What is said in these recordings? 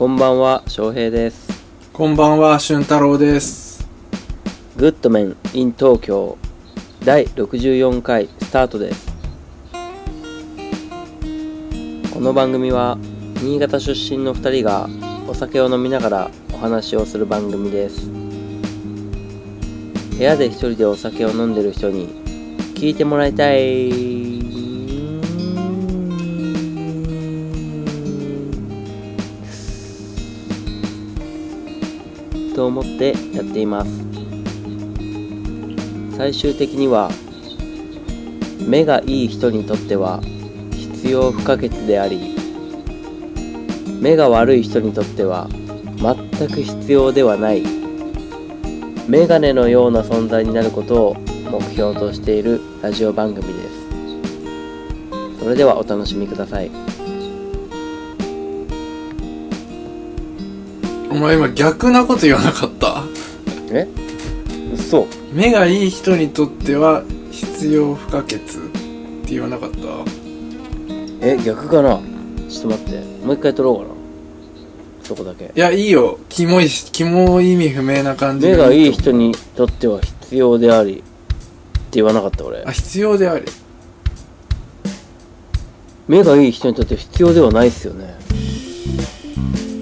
こんばんは、翔平です。こんばんは、俊太郎です。グッドメン in 東京第64回スタートです。この番組は新潟出身の2人がお酒を飲みながらお話をする番組です。部屋で一人でお酒を飲んでる人に聞いてもらいたい。と思ってやっています。最終的には目がいい人にとっては必要不可欠であり目が悪い人にとっては全く必要ではないメガネのような存在になることを目標としているラジオ番組ですそれではお楽しみくださいお前今逆なこと言わなかった？え？嘘。目がいい人にとっては必要不可欠って言わなかった？え逆かな？ちょっと待って。もう一回撮ろうかな。そこだけ。いや、いいよ。キモいし、キモ意味不明な感じで。目がいい人にとっては必要であり。って言わなかった俺。あ、必要であり。目がいい人にとって必要ではないっすよね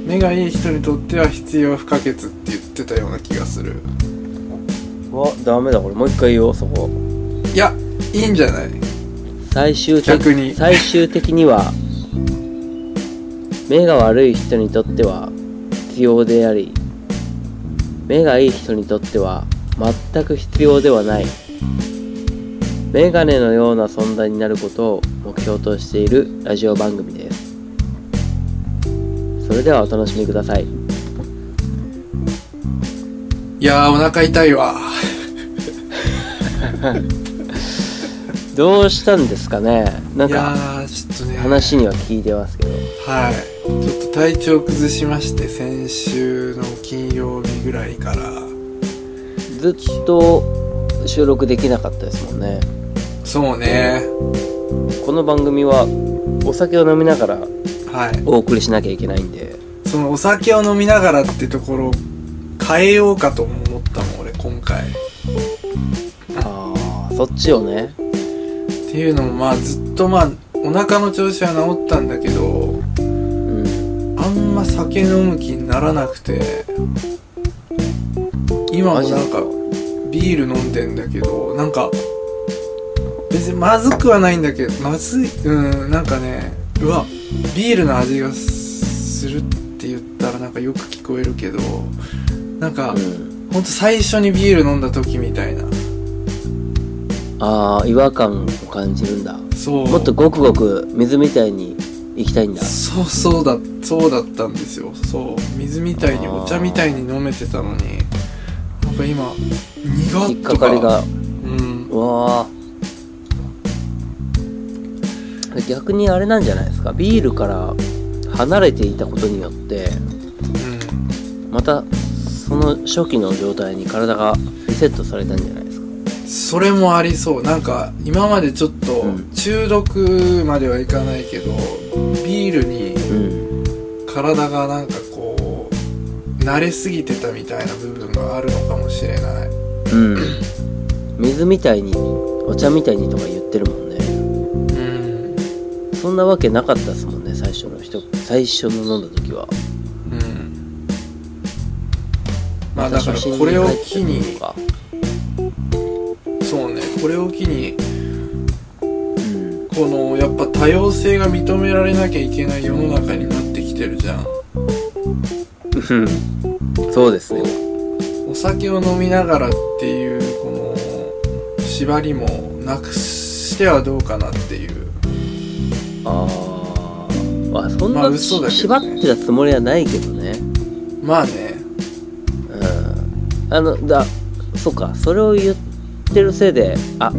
目がいい人にとっては必要不可欠って言ってたような気がする。わダメだこれ。もう一回言おうそこ。いや、いいんじゃない？最終的逆に。最終的には目が悪い人にとっては必要であり目がいい人にとっては全く必要ではない。メガネのような存在になることを目標としているラジオ番組です。それではお楽しみくださいいやー、お腹痛いわ。どうしたんですかね？なんいやかー、ちょっとね。話には聞いてますけどはい。ちょっと体調崩しまして、先週の金曜日ぐらいから。ずっと収録できなかったですもんねそうね。この番組はお酒を飲みながらはい。お送りしなきゃいけないんで。そのお酒を飲みながらってところ変えようかとも思ったもん俺今回。っああそっちをね。ていうのもまあずっとまあお腹の調子は治ったんだけどうん。あんま酒飲む気にならなくて今もなんか？ビール飲んでんだけどなんか別にまずくはないんだけどまずいうんなんかねうわビールの味がするって言ったらなんかよく聞こえるけどなんか、うん。ほんと最初にビール飲んだ時みたいな。ああ違和感を感じるんだ。そう。もっとごくごく水みたいに行きたいんだ。そうそうだそうだったんですよ。そう。水みたいにお茶みたいに飲めてたのに。なんか今苦っ引っとかかかりが。うん。うわあ逆にあれなんじゃないですか？ビールから離れていたことによってうん。またその初期の状態に体がリセットされたんじゃないですか？それもありそう。なんか今までちょっとうん。中毒まではいかないけどビールにうん。体がなんかこう慣れすぎてたみたいな部分があるのかもしれない。うん。水みたいにお茶みたいにとか言ってるもんね。うんそんなわけなかったですもんね最初の人最初の飲んだ時は。うん。まあだからこれを機にか。そうねこれを機にうん。このやっぱ多様性が認められなきゃいけない世の中になってきてるじゃん。うん。そうですね。お酒を飲みながらっていうこの縛りもなくしてはどうかなっていうああそんな、まあ嘘だけど縛ねってたつもりはないけどね。まあね。うん。あのだそうか。それを言ってるせいであ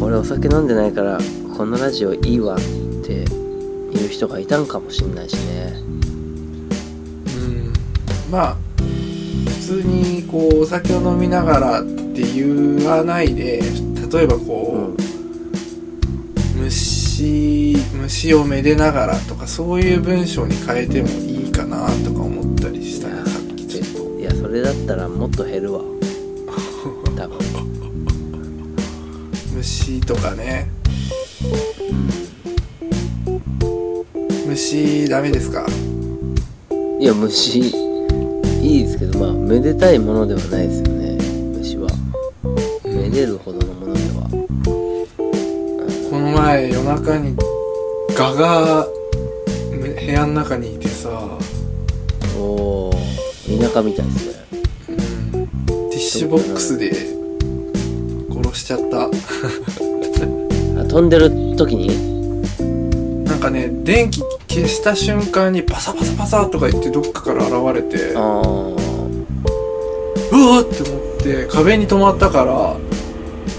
俺お酒飲んでないからこのラジオいいわっていう人がいたんかもしんないしね。うん。まあ普通にこうお酒を飲みながらって言わないで例えばこう、虫虫をめでながらとかそういう文章に変えてもいいかなとか思ったりしたねさっきちょっと。いやそれだったらもっと減るわ。多分。虫とかね。虫ダメですか？いや虫いいですけどまあめでたいものではないですよね虫は。めでるほど前夜中にガがめ部屋の中にいてさ、おお田舎みたいですね。うん、ティッシュボックスで殺しちゃった。あ飛んでる時に？なんかね電気消した瞬間にパサパサパサとか言ってどっかから現れて。あうわーって思って壁に止まったからあ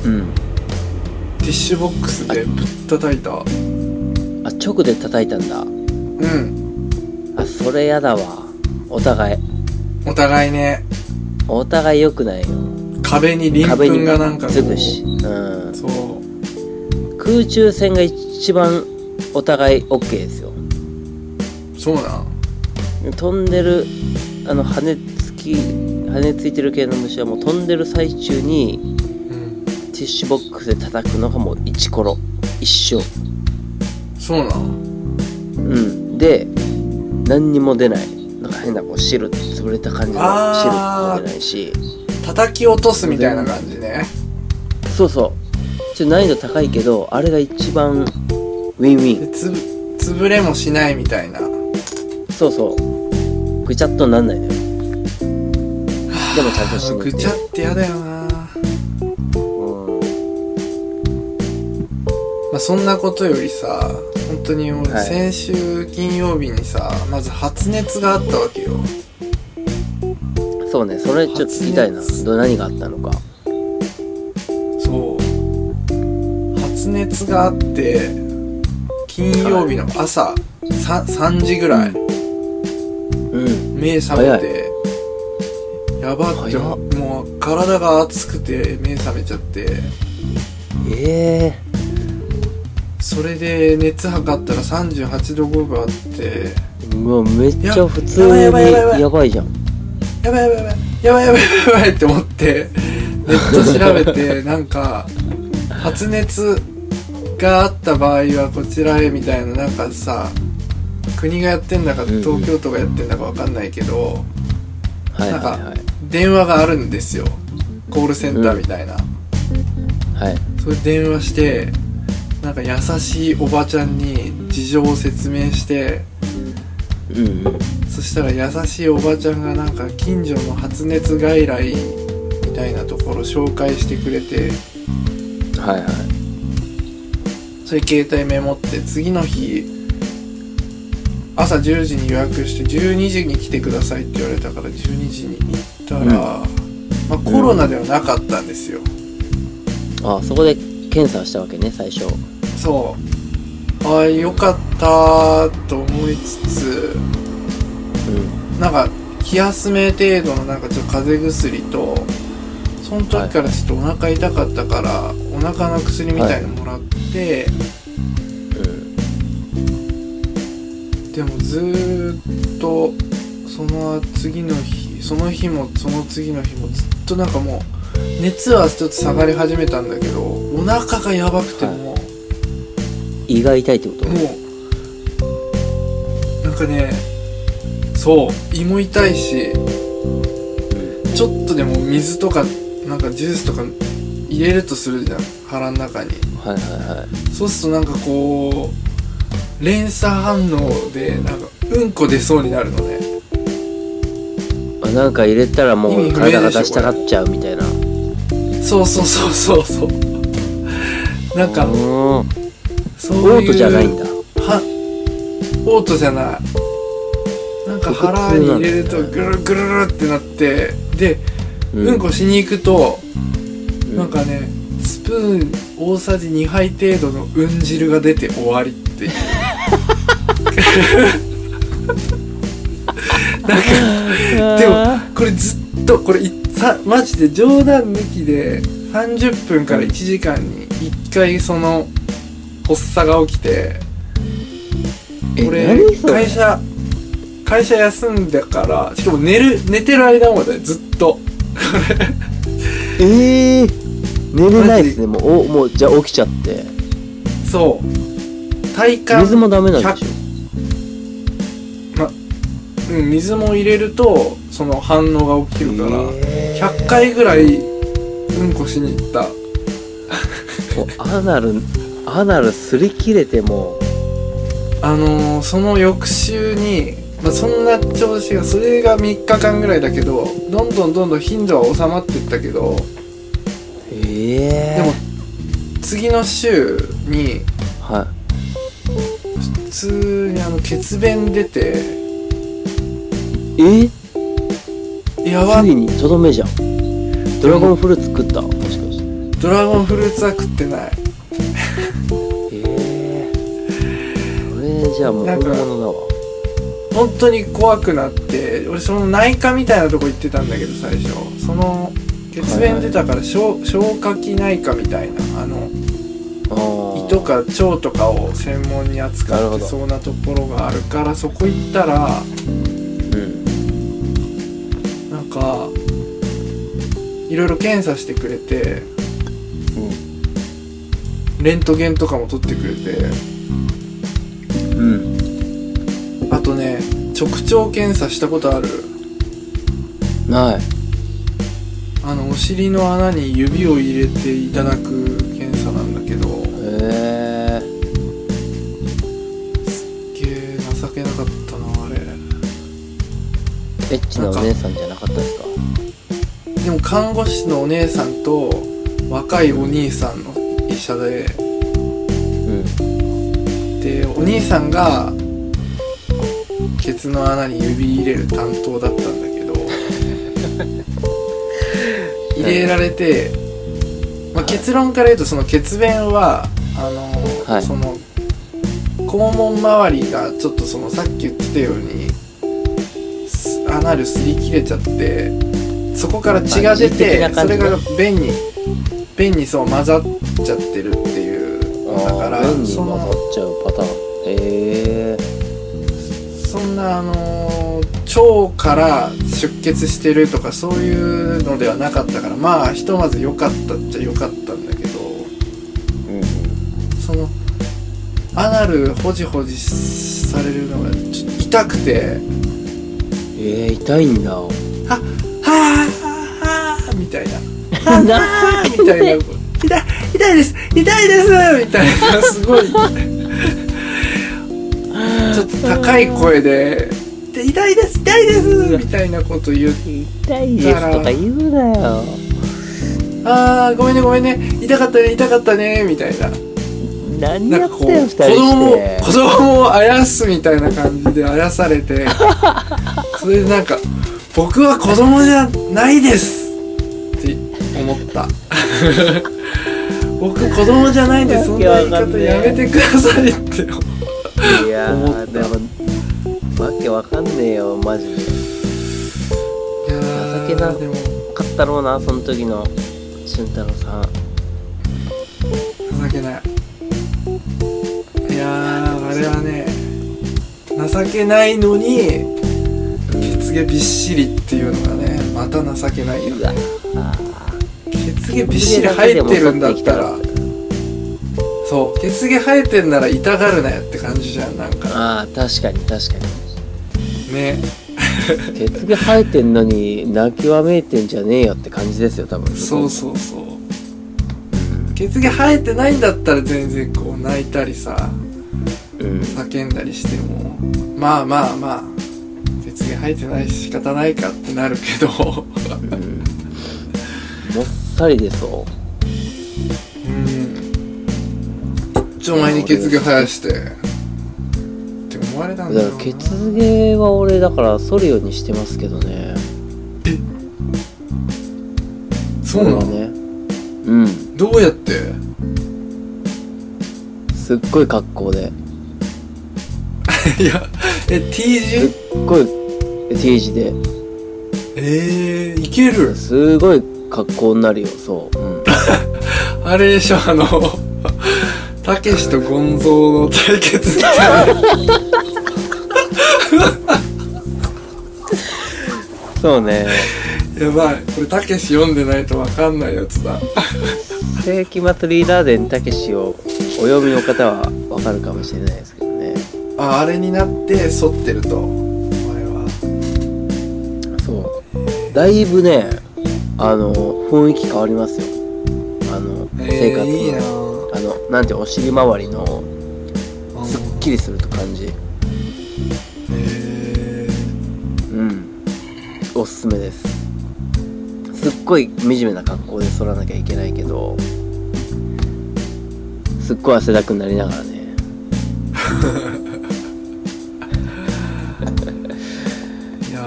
うん。ティッシュボックスでぶったたいた。あ直で叩いたんだ。うん。あそれやだわ。お互い。お互いね。お互い良くないよ。壁に鱗粉がなんかこつくし。うん。うそう。空中戦が一番お互い OK ですよ。そうなん。飛んでるあの羽つき羽ついてる系の虫はもう飛んでる最中にィッシュボックスで叩くのがもう一コロ。一生。そうなんうん。で何にも出ない。なんか変なこう汁潰れた感じの汁も出ないし。叩き落とすみたいな感じね。そうそう。ちょっと難易度高いけどあれが一番ウィンウィン。でつぶ潰れもしないみたいな。そうそう。ぐちゃっとなんないのよ。でもちゃんと死ぬぐちゃってやだよなまあ、そんなことよりさ本当に俺はい。先週金曜日にさ、まず発熱があったわけよ。そうねそれちょっと聞きたいな。何があったのか。そう。発熱があって金曜日の朝、さ 3, 時ぐらい。うん。目覚めてやばってもう体が熱くて目覚めちゃって。ええそれで熱測ったら38度5分あって。うわめっちゃ普通やにやばいやばいやばい。やばいじゃん。やばいやばいやばいやばいやばいやばいって思ってネット調べてなんか発熱があった場合はこちらへみたいななんかさ国がやってんだかうんうん。東京都がやってんだかわかんないけど、はいなんか電話があるんですよ。コールセンターみたいな、はい。それ電話してなんか優しいおばちゃんに事情を説明してうん。うんそしたら優しいおばちゃんがなんか近所の発熱外来みたいなところ紹介してくれてはいはいそれ携帯メモって次の日朝10時に予約して12時に来てくださいって言われたから12時に行ったら、うん。まあ、コロナではなかったんですよ、あそこで検査をしたわけね最初そう。ああよかったと思いつつうん。なんか気休め程度のなんかちょっと風邪薬とその時からちょっとお腹痛かったから、お腹の薬みたいのもらって、うんでもずーっとその次の日その日もその次の日もずっとなんかもう熱はちょっと下がり始めたんだけどお腹がやばくてはいもう、胃が痛いってこと？もうなんかねそう胃も痛いしちょっとでも水とかなんかジュースとか入れるとするじゃん腹の中に。はいはいはい。そうするとなんかこう連鎖反応でなんかうんこ出そうになるのね。あなんか入れたらもう体が出したがっちゃうみたいな。そうそうそうそうそう。なんかそういうートじゃないんだ。はオートじゃない。なんか腹に入れるとぐるぐるぐるってなってで、ううんこしに行くとうん。なんかねスプーン大さじ2杯程度のうん汁が出て終わりっていう。なんかでもこれずっとこれいさマジで冗談抜きで30分から1時間に1回その発作が起きてえ俺会社会社休んでからしかも寝る寝てる間までずっと。え えー、寝れないですね。もうおもうじゃあ起きちゃって。そう。体感水もダメなんでしょ？うん、水も入れるとその反応が起きるから、えー。100回ぐらいうんこしに行った。アナルアナル擦り切れても。あのーその翌週に、まあ、そんな調子がそれが3日間ぐらいだけどどんどんどんどん頻度は収まってったけどええ。でも次の週には普通にあの血便出ていえ？やば。ついにとどめじゃん。ドラゴンフルーツ食った？もしかして。ドラゴンフルーツは食ってないじゃあもうなんか本物だわ。本当に怖くなって俺その内科みたいなとこ行ってたんだけど最初。その血便出たから消消化器内科みたいなあの胃とか腸とかを専門に扱ってそうなところがあるからそこ行ったらうん。なんかいろいろ検査してくれてレントゲンとかも取ってくれて直腸検査したことある？ない。あのお尻の穴に指を入れていただく検査なんだけど。へえすっげえ情けなかったなあれ。エッチなお姉さんじゃなかったですかでも看護師のお姉さんと若いお兄さんの医者で。うん。でお兄さんがケツの穴に指入れる担当だったんだけど 入れられて、まあ、結論から言うとその血便はあの、はい。その肛門周りがちょっとそのさっき言ってたようにすアナル擦り切れちゃってそこから血が出てそれが便に便にそう混ざっちゃってるっていうのだから便に混ざっちゃうパターン。へえそんなあのー腸から出血してるとかそういうのではなかったからまあひとまず良かったっちゃ良かったんだけどうん。そのアナルホジホジされるのがちょっと痛くて。えー、痛いんだ。はぁはぁみたいな。なみたいな。痛い痛いです。痛いです。みたいなすごい高い声でで痛いです痛いですみたいなこと言って痛いですとか言うなよ。あーごめんねごめんね。痛かったね痛かったねみたいな。何なんかこうやったよ二人子供して子供をあやすみたいな感じであやされて。それでなんか「僕は子供じゃないです」って思った。僕子供じゃないんでそんな言い方やめてくださいっていやーでもわけわかんねえよマジで。いやー情けなでもかったろうなその時の俊太郎さん。情けない。いやーあれはね情けないのに血毛びっしりっていうのがねまた情けないよ。ね血毛びっしり生えてるんだったらそう。血毛生えてんなら痛がるなよって感じじゃんなんか。ああ確かに確かに。ね。血毛生えてんのに泣きわめいてんじゃねえよって感じですよ多分。そうそうそう。血毛生えてないんだったら全然こう泣いたりさうん。叫んだりしても。まあまあまあ血毛生えてないし仕方ないかってなるけど。うん。もっさりでそう一丁前に血毛生やして。って思われたうんだだから血毛は俺だから剃るようにしてますけどね。そうなの、ね。うん。どうやって？すっごい格好で。いやえ T すっ字ごい T 字で。えー、いける？すごい格好になるよそう、うん、あれでしょあのたけしとゴンゾーの対決。みたいなそうね。やばい。これたけし読んでないとわかんないやつだ。世紀末リーダー伝たけしをお読みの方はわかるかもしれないですけどね。ああれになって反ってると。お前は。そう。だいぶねあの雰囲気変わりますよ。あの生活の、えー、いいなあのなんていうお尻周りのすっきりすると感じ。えうん。おすすめです。すっごい惨めな格好で剃らなきゃいけないけどすっごい汗だくになりながらね。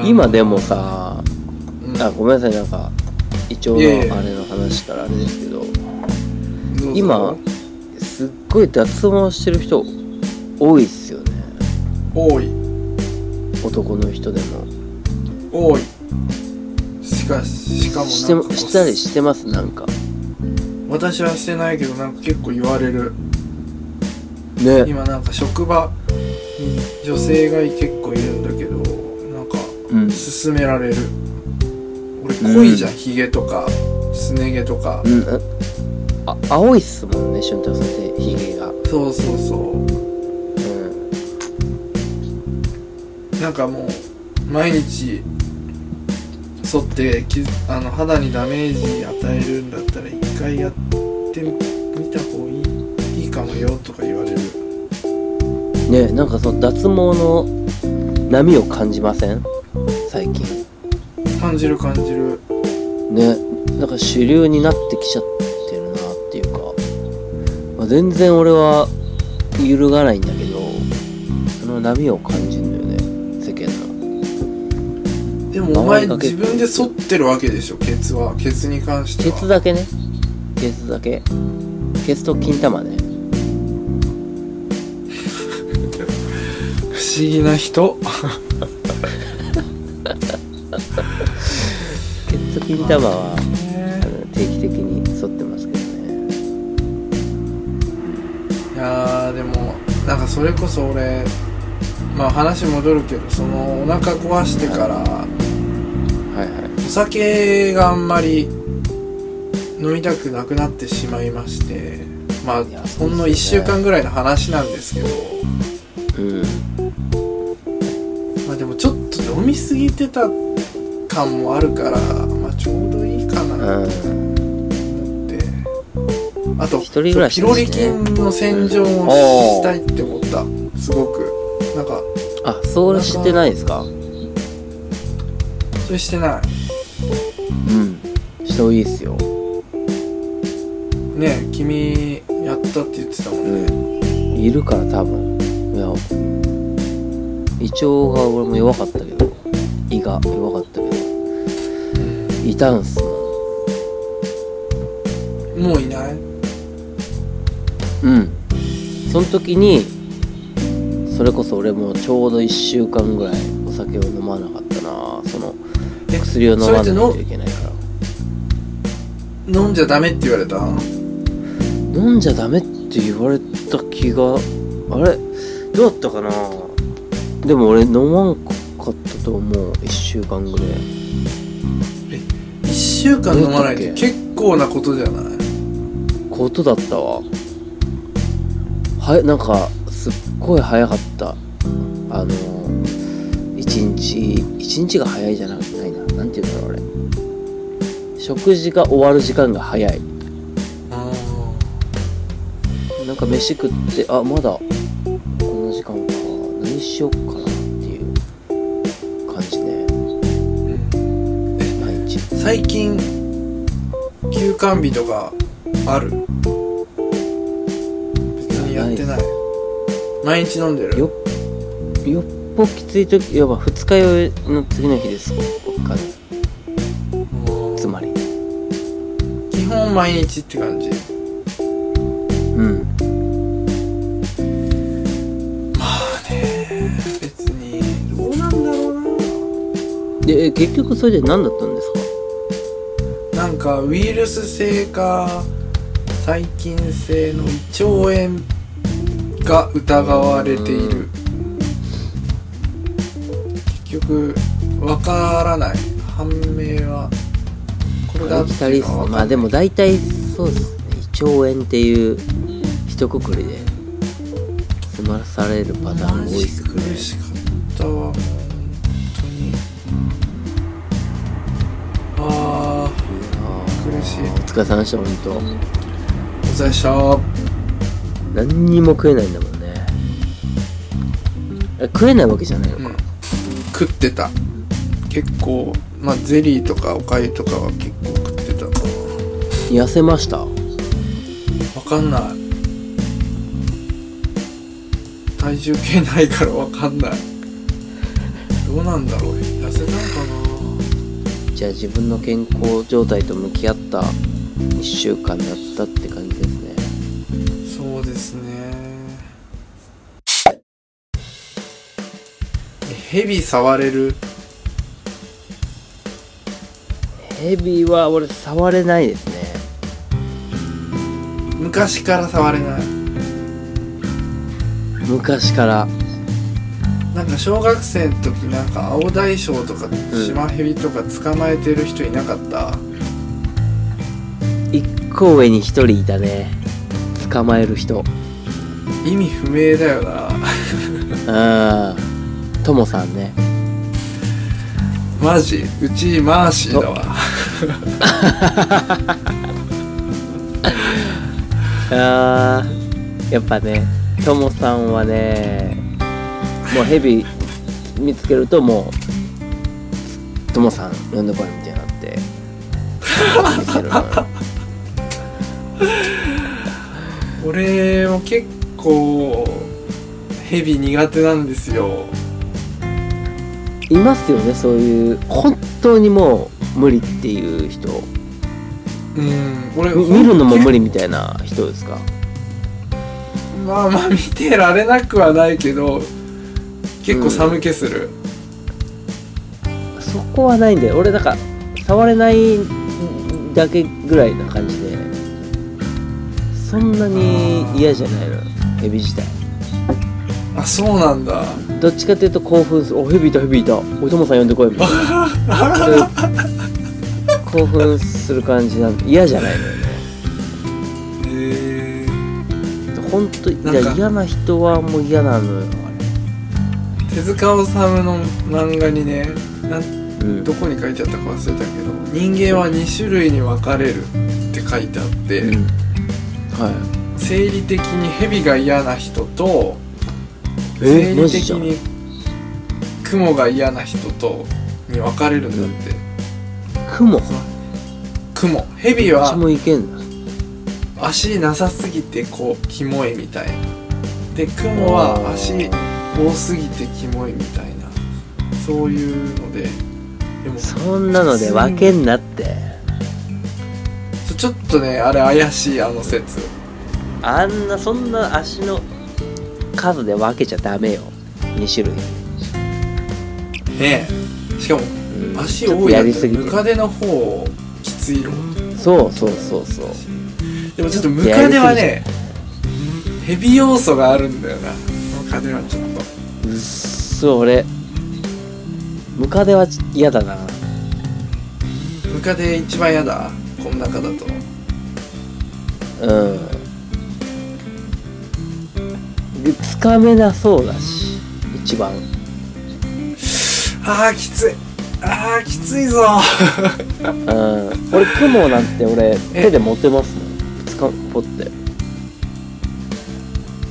今でもさうん。あごめんなさいなんか胃腸のあれの話からあれですけど今ごい脱毛してる人多いっすよね。多い。男の人でも。多い。しかししかもしてなんかしたりしてますなんか。私はしてないけどなんか結構言われる。ね。今なんか職場に女性が結構いるんだけどなんかうん。勧められる。俺濃いじゃん、ヒゲとかすね毛とか、うんあ青いっすもんね俊太郎さんってヒゲが。そうそうそう。うん。なんかもう毎日剃ってきあの肌にダメージ与えるんだったら一回やってみた方がいいいいかもよとか言われる。ねなんかその脱毛の波を感じません？最近。感じる感じる。ねなんか主流になってきちゃって全然俺は揺るがないんだけどその波を感じるんだよね世間の。でもお前自分で剃ってるわけでしょケツは。ケツに関してケはツだけね。ケツだけ。ケツと金玉ね。不思議な人。ケツと金玉はなんかそれこそ俺まあ話戻るけどそのお腹壊してからはいはい。お酒があんまり飲みたくなくなってしまいましてまあいやほんの1週間ぐらいの話なんですけど。うん。まあでもちょっと飲みすぎてた感もあるからまあちょうどいいかな。ってあと一人暮らしピロリ菌の洗浄をしたいって思った。すごく。なんかあそれ知ってないですか？それしてない。うん。した方がいいっすよ。ね君やったって言ってたもんね、いるから多分。いや胃腸が俺も弱かったけど。胃が弱かったけど。いたんすももういない？んうん。その時にそれこそ俺もちょうど1週間ぐらいお酒を飲まなかったな。そのえ薬を飲まないといけないから。飲んじゃダメって言われた？飲んじゃダメって言われた気があれ？どうだったかな？でも俺飲まんかったと思う。1週間ぐらい。1週間飲まないって結構なことじゃない？ことだったわはいなんかすっごい早かった。あの一日一日が早いじゃなないな。なんて言うんだろう俺食事が終わる時間が早い。あなんか飯食ってあまだこんな時間か。何しよっかなっていう感じねうん。毎日。最近休館日とかある？やってない。毎日飲んでる。よよっぽきつい時やば二日酔いの次の日ですか？ねつまり。基本毎日って感じ。うん。まあね別にどうなんだろうでえ結局それで何だったんですか？ななんかウイルス性か細菌性の胃腸炎が疑われている。結局わからない。判明はこれだありきたりっすねまあでも大体そうですね。胃腸炎っていう一括りで済まされるパターンが多いっすよね苦しかった。わ本当に。あ苦しい。お疲れ様。でした本当ーお疲れっした何にも食えないんだもんね。え食えないわけじゃないのか、うん。食ってた。結構まあゼリーとかおかゆとかは結構食ってたな。痩せました？わかんない。体重計ないからわかんない。どうなんだろう。痩せたのかじゃあ自分の健康状態と向き合った1週間だったっヘビ触れる？ヘビは俺触れないですね。昔から触れない？昔から。なんか小学生の時なんか青大将とかシマヘビとか捕まえてる人いなかった、一個上に一人いたね。捕まえる人。意味不明だよな。うんともさんね。マジ？うちマーシーだわ。あーやっぱねともさんはねもうヘビ見つけるともうともさん呼んでこいみたいになって見せるの俺も結構ヘビ苦手なんですよいますよねそういう本当にもう無理っていう人。うん俺み見るのも無理みたいな人ですか？まあまあ見てられなくはないけど結構寒気する、そこはないんで俺なんか触れないだけぐらいな感じで。そんなに嫌じゃないのヘビ自体。あそうなんだどっちかっていうと興奮する「おヘビいたヘビいた。おともさん呼んでこい」みたいな。そういう興奮する感じなんで嫌じゃないのよね。へえ本当いなんかや嫌な人はもう嫌なのよ。手塚治虫の漫画にねなんうん。どこに書いてあったか忘れたけど人間は2種類に分かれるって書いてあって、うん。は生理的にヘビが嫌な人と生理的に雲が嫌な人とに分かれるんだって、雲？こ雲ヘビはもいけんだ。足なさすぎてこうキモいみたいな。で雲は足多すぎてキモいみたいな。そういうので。でもそんなので分けんなって。ちょっとねあれ怪しいあの説。あんなそんな足の数で分けちゃダメよ。2種類、ねえ。しかもうん。足多い。やつやりすぎて。ムカデの方きついの。そうそうそうそう。でもちょっとムカデはねヘビ要素があるんだよな。ムカデはちょっと。うっそ俺。ムカデは嫌だな。ムカデ一番嫌だ。この中だと。うん。でつかめなそうだし一番。あーきつい。あーきついぞ。うん。俺雲なんて俺え。手で持てますもん。つかポって。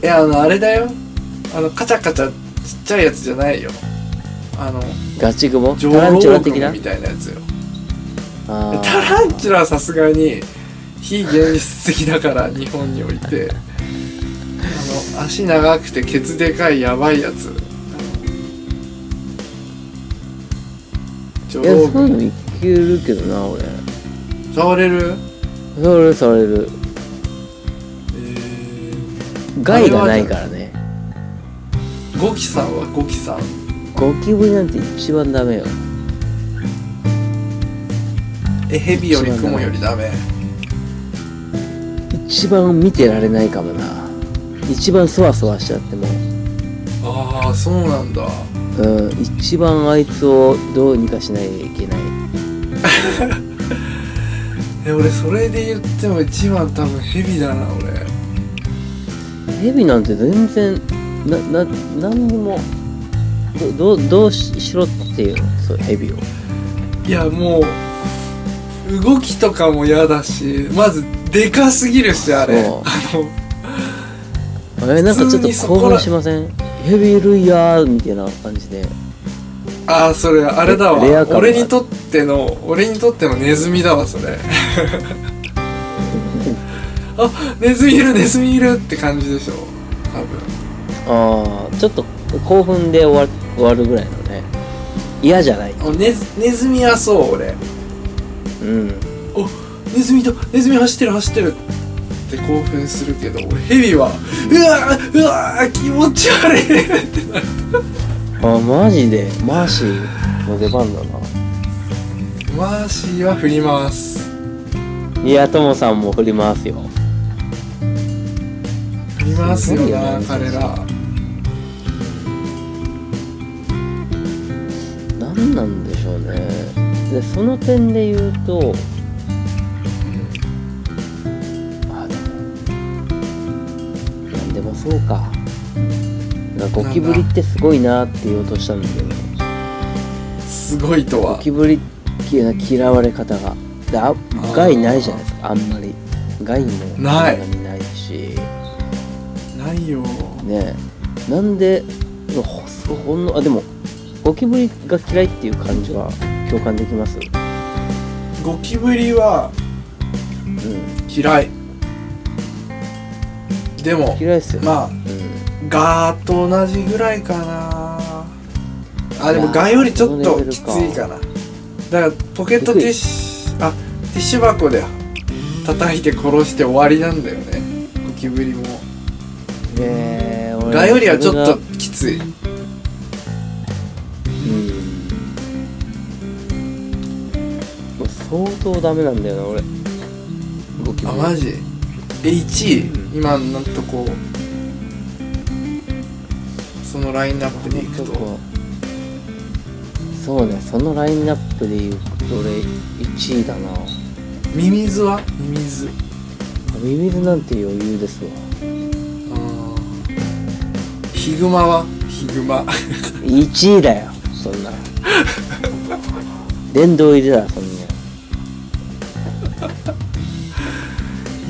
いやあのあれだよ。あのカチャカチャちっちゃいやつじゃないよ。あのガチ雲？上タランチュラロ的な？みたいなやつよ。タランチュラはさすがに非現実的だから日本において足長くてケツでかいやばいやつ。上いやロそういうのいけるけどな俺。触れる？触れる触れる。え害がないからね。ー、ゴキさんは？ゴキさん。ゴキブリなんて一番ダメよ。えヘビよりクモよりダメ。一番見てられないかもな一番そわそわしちゃってもああそうなんだ。うん一番あいつをどうにかしないといけない。え俺それで言っても一番多分ヘビだな俺。ヘビなんて全然なな何にもどどうどうししろっていうの？そうヘビを。いやもう動きとかも嫌だしまずでかすぎるしあれ。あのえなんかちょっと興奮しません？ヘビいるんやーみたいな感じで。あーそれあれだわ。俺にとっての俺にとってのネズミだわそれ。あネズミいるネズミいるって感じでしょ多ああちょっと興奮で終わ終わるぐらいのね。嫌じゃない。分ネズネズミはそう俺。うん。おネズミとネズミ走ってる走ってるって興奮するけど俺ヘビはうわーうわー気持ち悪いってなる。あマジで？マーシ？ーの出番だな。マーシーは振ります。いやともさんも振り回すよ。振りますよなね。彼ら。何なんでしょうね。でその点で言うとそうか。なんかゴキブリってすごいなって言おうとしたんだけど。すごいとゴはキブリき嫌われ方が。であー害ないじゃないですか。あんまり。害もないそんなにないし。ないよ。ね。えなんでほほんのあでもゴキブリが嫌いっていう感じは共感できます？ゴキブリはうん。嫌いでも嫌いっすよ、まあうん、ガーと同じぐらいかな。あでもいやーガよりちょっときついかな。だからポケットティッシュあティッシュ箱で叩いて殺して終わりなんだよね。ゴキブリも。えー、俺ガよりはちょっときつい。うん。相当ダメなんだよな俺。ゴキブリあマジ？え1位、うん今なんとこうそのラインナップでいくと。こそうねそのラインナップで言うと俺1位だな。ミミズは？ミミズ。ミミズなんて余裕ですわ。ヒグマは？ヒグマ。1位だよそんな 殿堂入りだそんな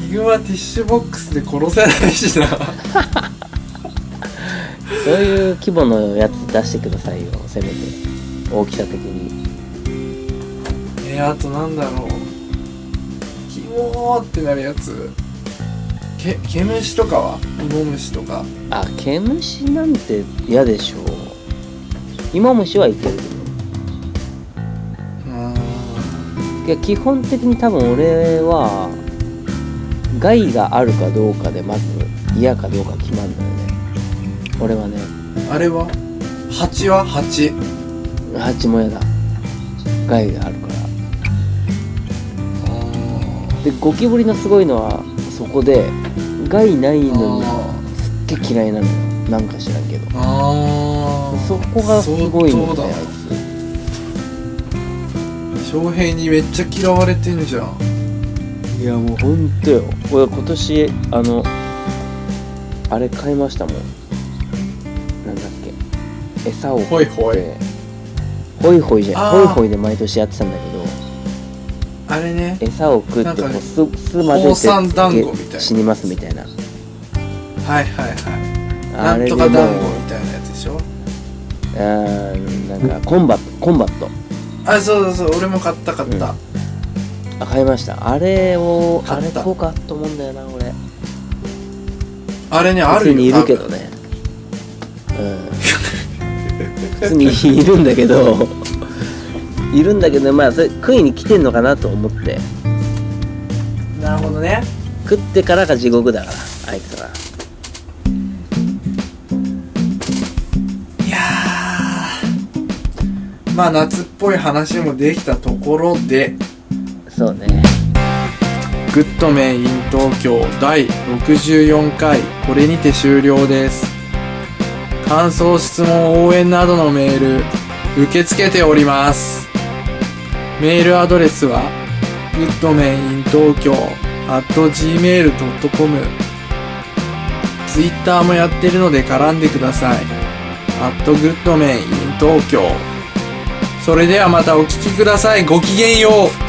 ヒグマティッシュボックスで殺せないしな。そういう規模のやつ出してくださいよせめて。大きさ的に。えー、あとなんだろう。キモーってなるやつ。け毛虫とかは？芋虫とか。あ毛虫なんて嫌でしょう。芋虫はいけるうんいや基本的に多分俺は害があるかどうかでまず嫌かどうか決まるんだよね。俺はね。あれは？蜂は蜂。蜂も嫌だ。害があるから。でゴキブリのすごいのはそこで害ないのにすっげえ嫌いなのよ。なんか知らんけど。そこがすごいの相当だ。ねあい翔平にめっちゃ嫌われてんじゃん。ついやもうほんとよ。俺今年あのあれ買いましたもん。なんだっけ。餌をほいほい。でホイホイじゃホイホイで毎年やってたんだけど。あれね。餌を食ってなんかねこう巣巣まで降参団子みたいな。死にますみたいな。はいはいはい。あなんとれでもうか団子みたいなやつでしょ？あーなんかコンバットコンバット。あそうそうそう。俺も買った買った、あ買いました。あれをあれこうかと思うんだよな俺。あれねあるよ。普通にいるけどね。うん。普通にいるんだけど。いるんだけどまあそれ食いに来てんのかなと思って。なるほどね。食ってからが地獄だからあいつら。いやー。まあ夏っぽい話もできたところでそうね。グッドメイン東京第64回これにて終了です。感想質問応援などのメール受け付けております。メールアドレスはグッドメイン東京 at gmail.com ツイッターもやってるので絡んでください。アットグッドメイン東京。それではまたお聴きください。ごきげんよう。